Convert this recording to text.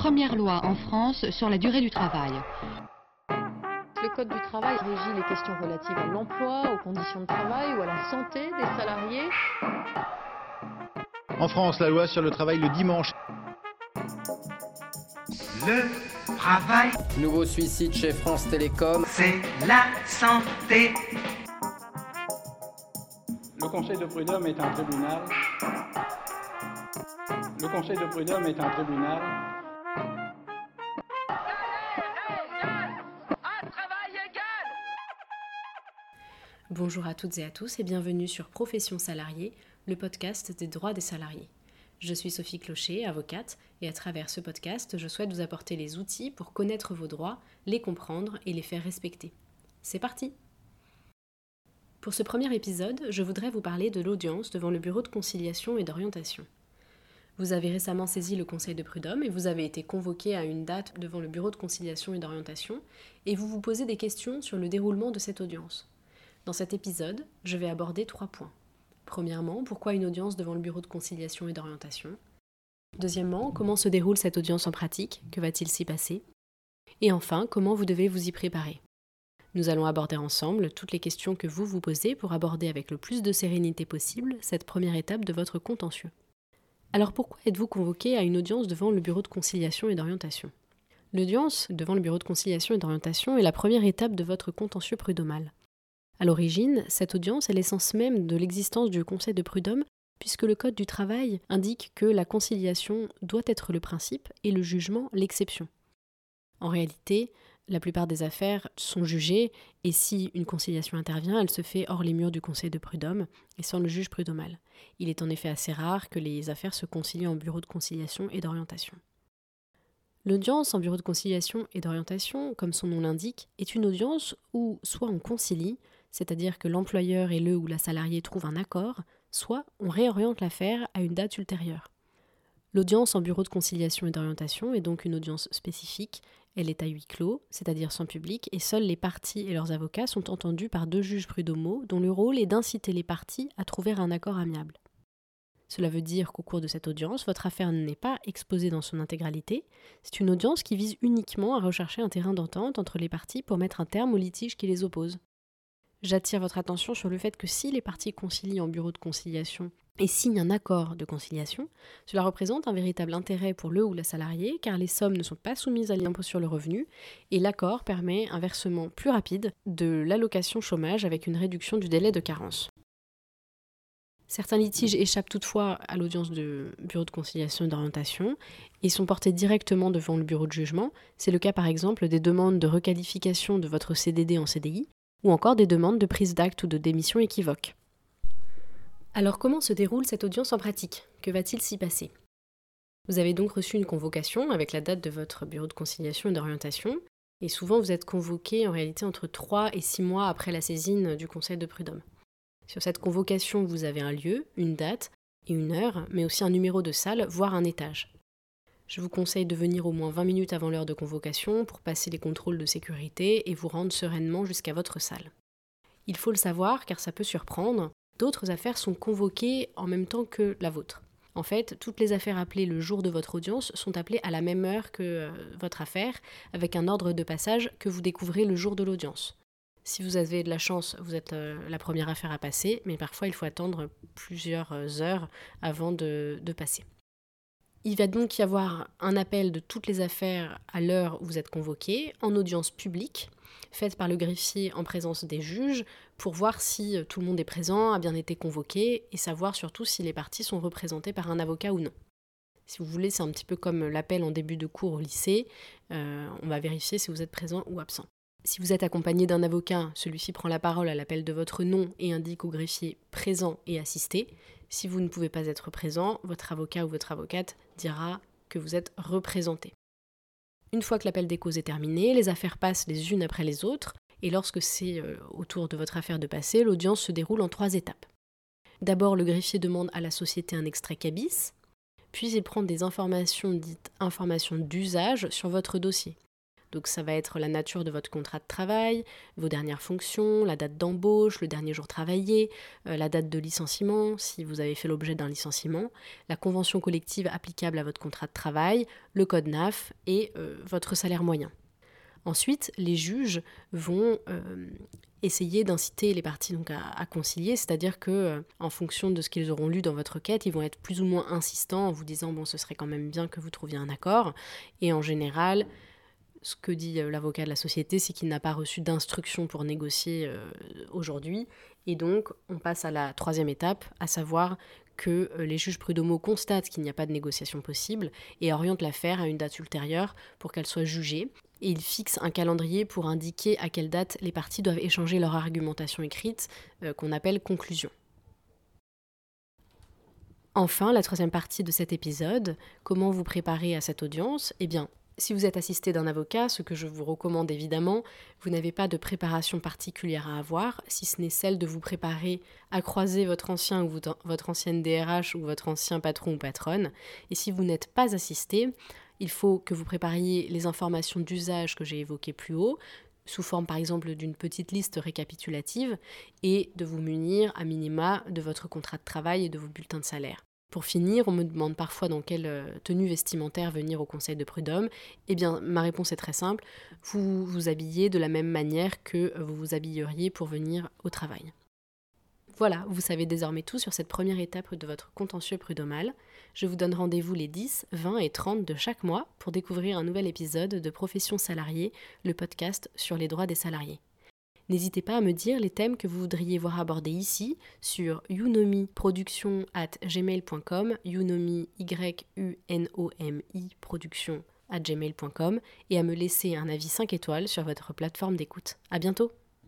première loi en France sur la durée du travail. Le Code du travail régit les questions relatives à l'emploi, aux conditions de travail ou à la santé des salariés. En France, la loi sur le travail le dimanche. Le travail, Nouveau suicide chez France Télécom. c'est la santé. Le Conseil de prud'homme est un tribunal. Le Conseil de prud'homme est un tribunal. Bonjour à toutes et à tous et bienvenue sur Profession salariée, le podcast des droits des salariés. Je suis Sophie Clocher, avocate, et à travers ce podcast, je souhaite vous apporter les outils pour connaître vos droits, les comprendre et les faire respecter. C'est parti Pour ce premier épisode, je voudrais vous parler de l'audience devant le Bureau de conciliation et d'orientation. Vous avez récemment saisi le Conseil de prud'homme et vous avez été convoqué à une date devant le Bureau de conciliation et d'orientation, et vous vous posez des questions sur le déroulement de cette audience. Dans cet épisode, je vais aborder trois points. Premièrement, pourquoi une audience devant le bureau de conciliation et d'orientation? Deuxièmement, comment se déroule cette audience en pratique? Que va-t-il s'y passer? Et enfin, comment vous devez vous y préparer? Nous allons aborder ensemble toutes les questions que vous vous posez pour aborder avec le plus de sérénité possible cette première étape de votre contentieux. Alors pourquoi êtes-vous convoqué à une audience devant le bureau de conciliation et d'orientation? L'audience devant le bureau de conciliation et d'orientation est la première étape de votre contentieux prud'homal. À l'origine, cette audience est l'essence même de l'existence du Conseil de prud'homme, puisque le Code du travail indique que la conciliation doit être le principe et le jugement l'exception. En réalité, la plupart des affaires sont jugées, et si une conciliation intervient, elle se fait hors les murs du Conseil de prud'homme et sans le juge prud'homal. Il est en effet assez rare que les affaires se concilient en bureau de conciliation et d'orientation. L'audience en bureau de conciliation et d'orientation, comme son nom l'indique, est une audience où soit on concilie, c'est-à-dire que l'employeur et le ou la salariée trouvent un accord, soit on réoriente l'affaire à une date ultérieure. L'audience en bureau de conciliation et d'orientation est donc une audience spécifique, elle est à huis clos, c'est-à-dire sans public, et seuls les parties et leurs avocats sont entendus par deux juges prud'homaux dont le rôle est d'inciter les parties à trouver un accord amiable. Cela veut dire qu'au cours de cette audience, votre affaire n'est pas exposée dans son intégralité, c'est une audience qui vise uniquement à rechercher un terrain d'entente entre les parties pour mettre un terme au litige qui les oppose. J'attire votre attention sur le fait que si les parties concilient en bureau de conciliation et signent un accord de conciliation, cela représente un véritable intérêt pour le ou la salariée car les sommes ne sont pas soumises à l'impôt sur le revenu et l'accord permet un versement plus rapide de l'allocation chômage avec une réduction du délai de carence. Certains litiges échappent toutefois à l'audience de bureau de conciliation et d'orientation et sont portés directement devant le bureau de jugement. C'est le cas par exemple des demandes de requalification de votre CDD en CDI ou encore des demandes de prise d'acte ou de démission équivoques. Alors comment se déroule cette audience en pratique? Que va-t-il s'y passer? Vous avez donc reçu une convocation avec la date de votre bureau de conciliation et d'orientation, et souvent vous êtes convoqué en réalité entre 3 et 6 mois après la saisine du Conseil de prud'homme. Sur cette convocation, vous avez un lieu, une date et une heure, mais aussi un numéro de salle, voire un étage. Je vous conseille de venir au moins 20 minutes avant l'heure de convocation pour passer les contrôles de sécurité et vous rendre sereinement jusqu'à votre salle. Il faut le savoir car ça peut surprendre, d'autres affaires sont convoquées en même temps que la vôtre. En fait, toutes les affaires appelées le jour de votre audience sont appelées à la même heure que euh, votre affaire, avec un ordre de passage que vous découvrez le jour de l'audience. Si vous avez de la chance, vous êtes euh, la première affaire à passer, mais parfois il faut attendre plusieurs euh, heures avant de, de passer. Il va donc y avoir un appel de toutes les affaires à l'heure où vous êtes convoqué, en audience publique, faite par le greffier en présence des juges, pour voir si euh, tout le monde est présent, a bien été convoqué, et savoir surtout si les parties sont représentées par un avocat ou non. Si vous voulez, c'est un petit peu comme l'appel en début de cours au lycée, euh, on va vérifier si vous êtes présent ou absent. Si vous êtes accompagné d'un avocat, celui-ci prend la parole à l'appel de votre nom et indique au greffier présent et assisté. Si vous ne pouvez pas être présent, votre avocat ou votre avocate dira que vous êtes représenté. Une fois que l'appel des causes est terminé, les affaires passent les unes après les autres, et lorsque c'est euh, au tour de votre affaire de passer, l'audience se déroule en trois étapes. D'abord, le greffier demande à la société un extrait cabis, puis il prend des informations dites informations d'usage sur votre dossier. Donc ça va être la nature de votre contrat de travail, vos dernières fonctions, la date d'embauche, le dernier jour travaillé, euh, la date de licenciement si vous avez fait l'objet d'un licenciement, la convention collective applicable à votre contrat de travail, le code NAF et euh, votre salaire moyen. Ensuite, les juges vont euh, essayer d'inciter les parties donc à, concilier, c'est-à-dire que en fonction de ce qu'ils auront lu dans votre quête, ils vont être plus ou moins insistants en vous disant bon, ce serait quand même bien que vous trouviez un accord. Et en général, ce que dit euh, l'avocat de la société, c'est qu'il n'a pas reçu d'instruction pour négocier aujourd'hui. Et donc, on passe à la troisième étape, à savoir que les juges prud'homaux constatent qu'il n'y a pas de négociation possible et orientent l'affaire à une date ultérieure pour qu'elle soit jugée et il fixe un calendrier pour indiquer à quelle date les parties doivent échanger leur argumentation écrite, euh, qu'on appelle conclusion. Enfin, la troisième partie de cet épisode, comment vous préparer à cette audience? Eh bien, si vous êtes assisté d'un avocat, ce que je vous recommande évidemment, vous n'avez pas de préparation particulière à avoir, si ce n'est celle de vous préparer à croiser votre ancien ou votre ancienne DRH ou votre ancien patron ou patronne. Et si vous n'êtes pas assisté, il faut que vous prépariez les informations d'usage que j'ai évoquées plus haut, sous forme par exemple d'une petite liste récapitulative, et de vous munir à minima de votre contrat de travail et de vos bulletins de salaire. Pour finir, on me demande parfois dans quelle euh, tenue vestimentaire venir au conseil de prud'homme. Eh bien, ma réponse est très simple. Vous vous habillez de la même manière que vous vous habilleriez pour venir au travail. Voilà, vous savez désormais tout sur cette première étape de votre contentieux prud'homal. Je vous donne rendez-vous les 10, 20 et 30 de chaque mois pour découvrir un nouvel épisode de Profession salariée, le podcast sur les droits des salariés. N'hésitez pas à me dire les thèmes que vous voudriez voir abordés ici sur younomi.production at gmail.com, younomi y u n o m i production at gmail.com et à me laisser un avis 5 étoiles sur votre plateforme d'écoute. À bientôt.